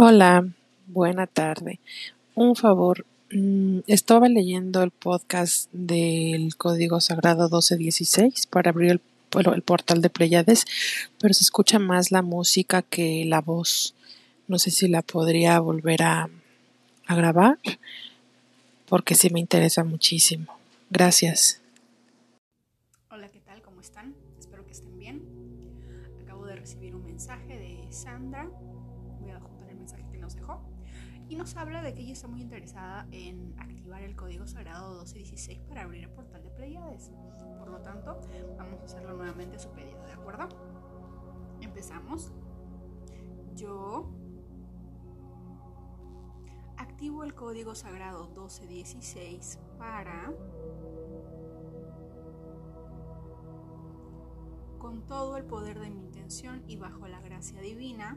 Hola, buena tarde. Un favor, mm, estaba leyendo el podcast del Código Sagrado 1216 para abrir el, portal de Pleiades, pero se escucha más la música que la voz. No sé si la podría volver a, a grabar, porque sí me interesa muchísimo. Gracias. Hola, ¿qué tal? ¿Cómo están? Espero que estén bien. Acabo de recibir un mensaje de Sandra Y nos habla de que ella está muy interesada en activar el código sagrado 1216 para abrir el portal de Pleiades. Por lo tanto, vamos a hacerlo nuevamente su pedido, ¿de acuerdo? Empezamos. Yo activo el código sagrado 1216 para con todo el poder de mi intención y bajo la gracia divina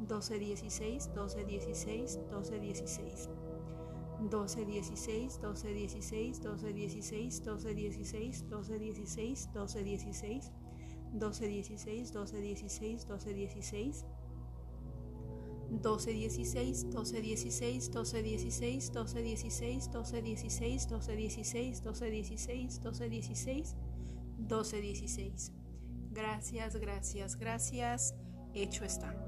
12, 16, 12, 16, 12, 16, 12, 16, 12, 16, 12, 16, 12, 16. 12, 16, 12, 16, 12, 16, 12, 16, 12, 16, 12, 16, 12, 16, 12, 16, 12, 16. 12, 16, 12, 16, 12, 16, 12, 16, 12, 16, 12, 16, 12, 16, 12, 16, 12, 16. Gracias, gracias, gracias. Hecho está.